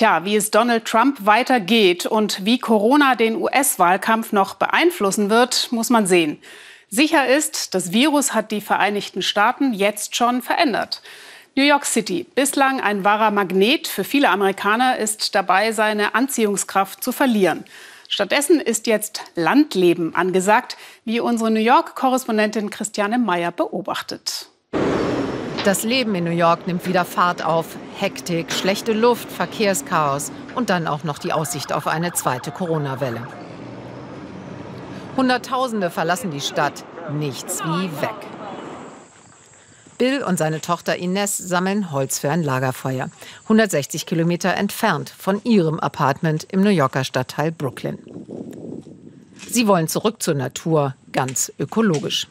Tja, wie es Donald Trump weitergeht und wie Corona den US-Wahlkampf noch beeinflussen wird, muss man sehen. Sicher ist, das Virus hat die Vereinigten Staaten jetzt schon verändert. New York City, bislang ein wahrer Magnet für viele Amerikaner, ist dabei, seine Anziehungskraft zu verlieren. Stattdessen ist jetzt Landleben angesagt, wie unsere New York-Korrespondentin Christiane Meyer beobachtet. Das Leben in New York nimmt wieder Fahrt auf. Hektik, schlechte Luft, Verkehrschaos und dann auch noch die Aussicht auf eine zweite Corona-Welle. Hunderttausende verlassen die Stadt. Nichts wie weg. Bill und seine Tochter Ines sammeln Holz für ein Lagerfeuer. 160 Kilometer entfernt von ihrem Apartment im New Yorker Stadtteil Brooklyn. Sie wollen zurück zur Natur, ganz ökologisch.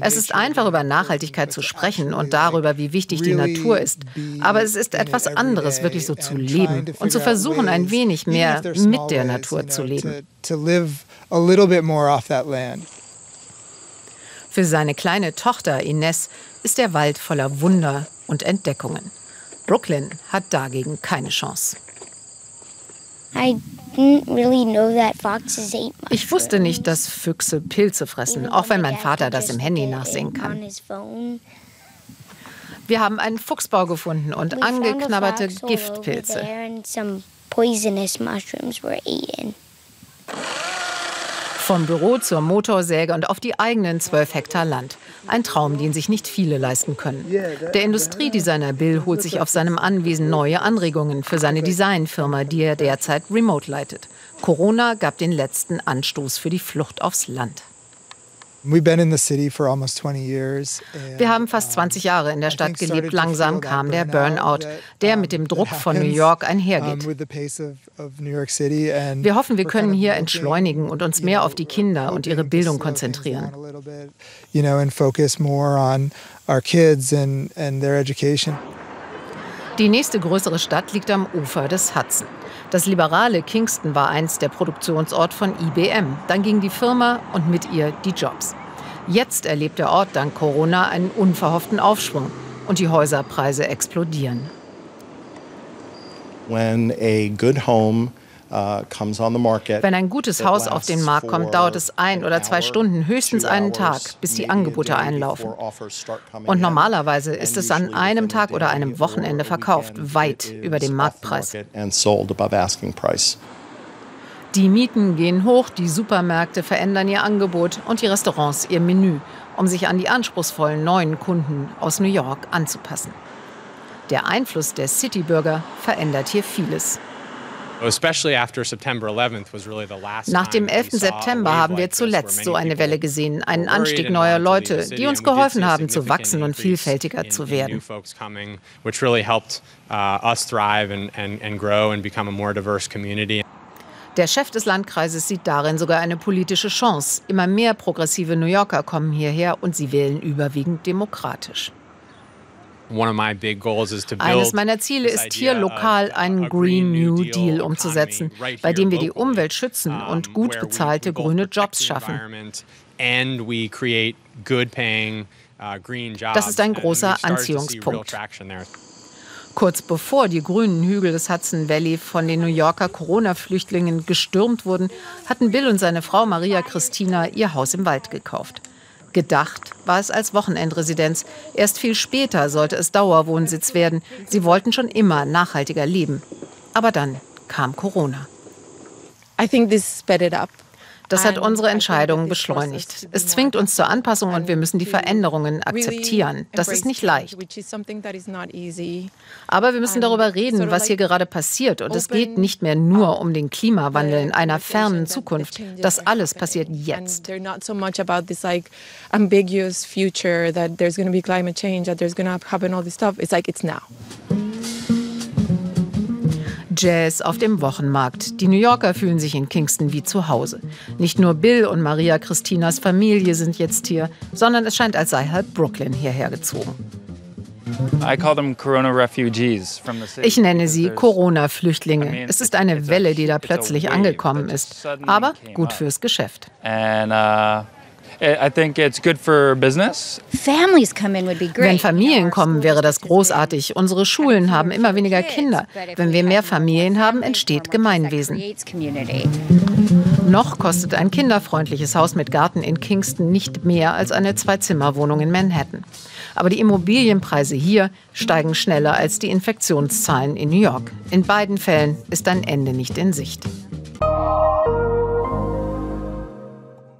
Es ist einfach über Nachhaltigkeit zu sprechen und darüber, wie wichtig die Natur ist. Aber es ist etwas anderes, wirklich so zu leben und zu versuchen, ein wenig mehr mit der Natur zu leben. Für seine kleine Tochter Ines ist der Wald voller Wunder und Entdeckungen. Brooklyn hat dagegen keine Chance. Ich wusste nicht, dass Füchse Pilze fressen, auch wenn mein Vater das im Handy nachsehen kann. Wir haben einen Fuchsbau gefunden und angeknabberte Giftpilze. Vom Büro zur Motorsäge und auf die eigenen 12 Hektar Land. Ein Traum, den sich nicht viele leisten können. Der Industriedesigner Bill holt sich auf seinem Anwesen neue Anregungen für seine Designfirma, die er derzeit remote leitet. Corona gab den letzten Anstoß für die Flucht aufs Land. Wir haben fast 20 Jahre in der Stadt gelebt. Langsam kam der Burnout, der mit dem Druck von New York einhergeht. Wir hoffen, wir können hier entschleunigen und uns mehr auf die Kinder und ihre Bildung konzentrieren. Die nächste größere Stadt liegt am Ufer des Hudson. Das liberale Kingston war einst der Produktionsort von IBM. Dann ging die Firma und mit ihr die Jobs. Jetzt erlebt der Ort dank Corona einen unverhofften Aufschwung und die Häuserpreise explodieren. When a good home wenn ein gutes Haus auf den Markt kommt, dauert es ein oder zwei Stunden, höchstens einen Tag, bis die Angebote einlaufen. Und normalerweise ist es an einem Tag oder einem Wochenende verkauft, weit über dem Marktpreis. Die Mieten gehen hoch, die Supermärkte verändern ihr Angebot und die Restaurants ihr Menü, um sich an die anspruchsvollen neuen Kunden aus New York anzupassen. Der Einfluss der Citybürger verändert hier vieles. Nach dem 11. September haben wir zuletzt so eine Welle gesehen, einen Anstieg neuer Leute, die uns geholfen haben zu wachsen und vielfältiger zu werden. Der Chef des Landkreises sieht darin sogar eine politische Chance. Immer mehr progressive New Yorker kommen hierher und sie wählen überwiegend demokratisch. Eines meiner Ziele ist hier lokal einen Green New Deal umzusetzen, bei dem wir die Umwelt schützen und gut bezahlte grüne Jobs schaffen. Uh, das ist ein großer Anziehungspunkt. Kurz bevor die grünen Hügel des Hudson Valley von den New Yorker Corona-Flüchtlingen gestürmt wurden, hatten Bill und seine Frau Maria Christina ihr Haus im Wald gekauft. Gedacht war es als Wochenendresidenz. Erst viel später sollte es Dauerwohnsitz werden. Sie wollten schon immer nachhaltiger leben. Aber dann kam Corona. I think this sped it up. Das hat unsere Entscheidungen beschleunigt. Es zwingt uns zur Anpassung und wir müssen die Veränderungen akzeptieren. Das ist nicht leicht. Aber wir müssen darüber reden, was hier gerade passiert. Und es geht nicht mehr nur um den Klimawandel in einer fernen Zukunft. Das alles passiert jetzt. ambiguous future that there's going to be climate change, that there's going to happen all this stuff. It's like it's now. Jazz auf dem Wochenmarkt. Die New Yorker fühlen sich in Kingston wie zu Hause. Nicht nur Bill und Maria Christinas Familie sind jetzt hier, sondern es scheint, als sei halb Brooklyn hierher gezogen. Ich nenne sie Corona-Flüchtlinge. Es ist eine Welle, die da plötzlich angekommen ist, aber gut fürs Geschäft. Uh, Wenn Familien kommen, wäre das großartig. Unsere Schulen haben immer weniger Kinder. Wenn wir mehr Familien haben, entsteht Gemeinwesen. Noch kostet ein kinderfreundliches Haus mit Garten in Kingston nicht mehr als eine Zwei-Zimmer-Wohnung in Manhattan. Aber die Immobilienpreise hier steigen schneller als die Infektionszahlen in New York. In beiden Fällen ist ein Ende nicht in Sicht.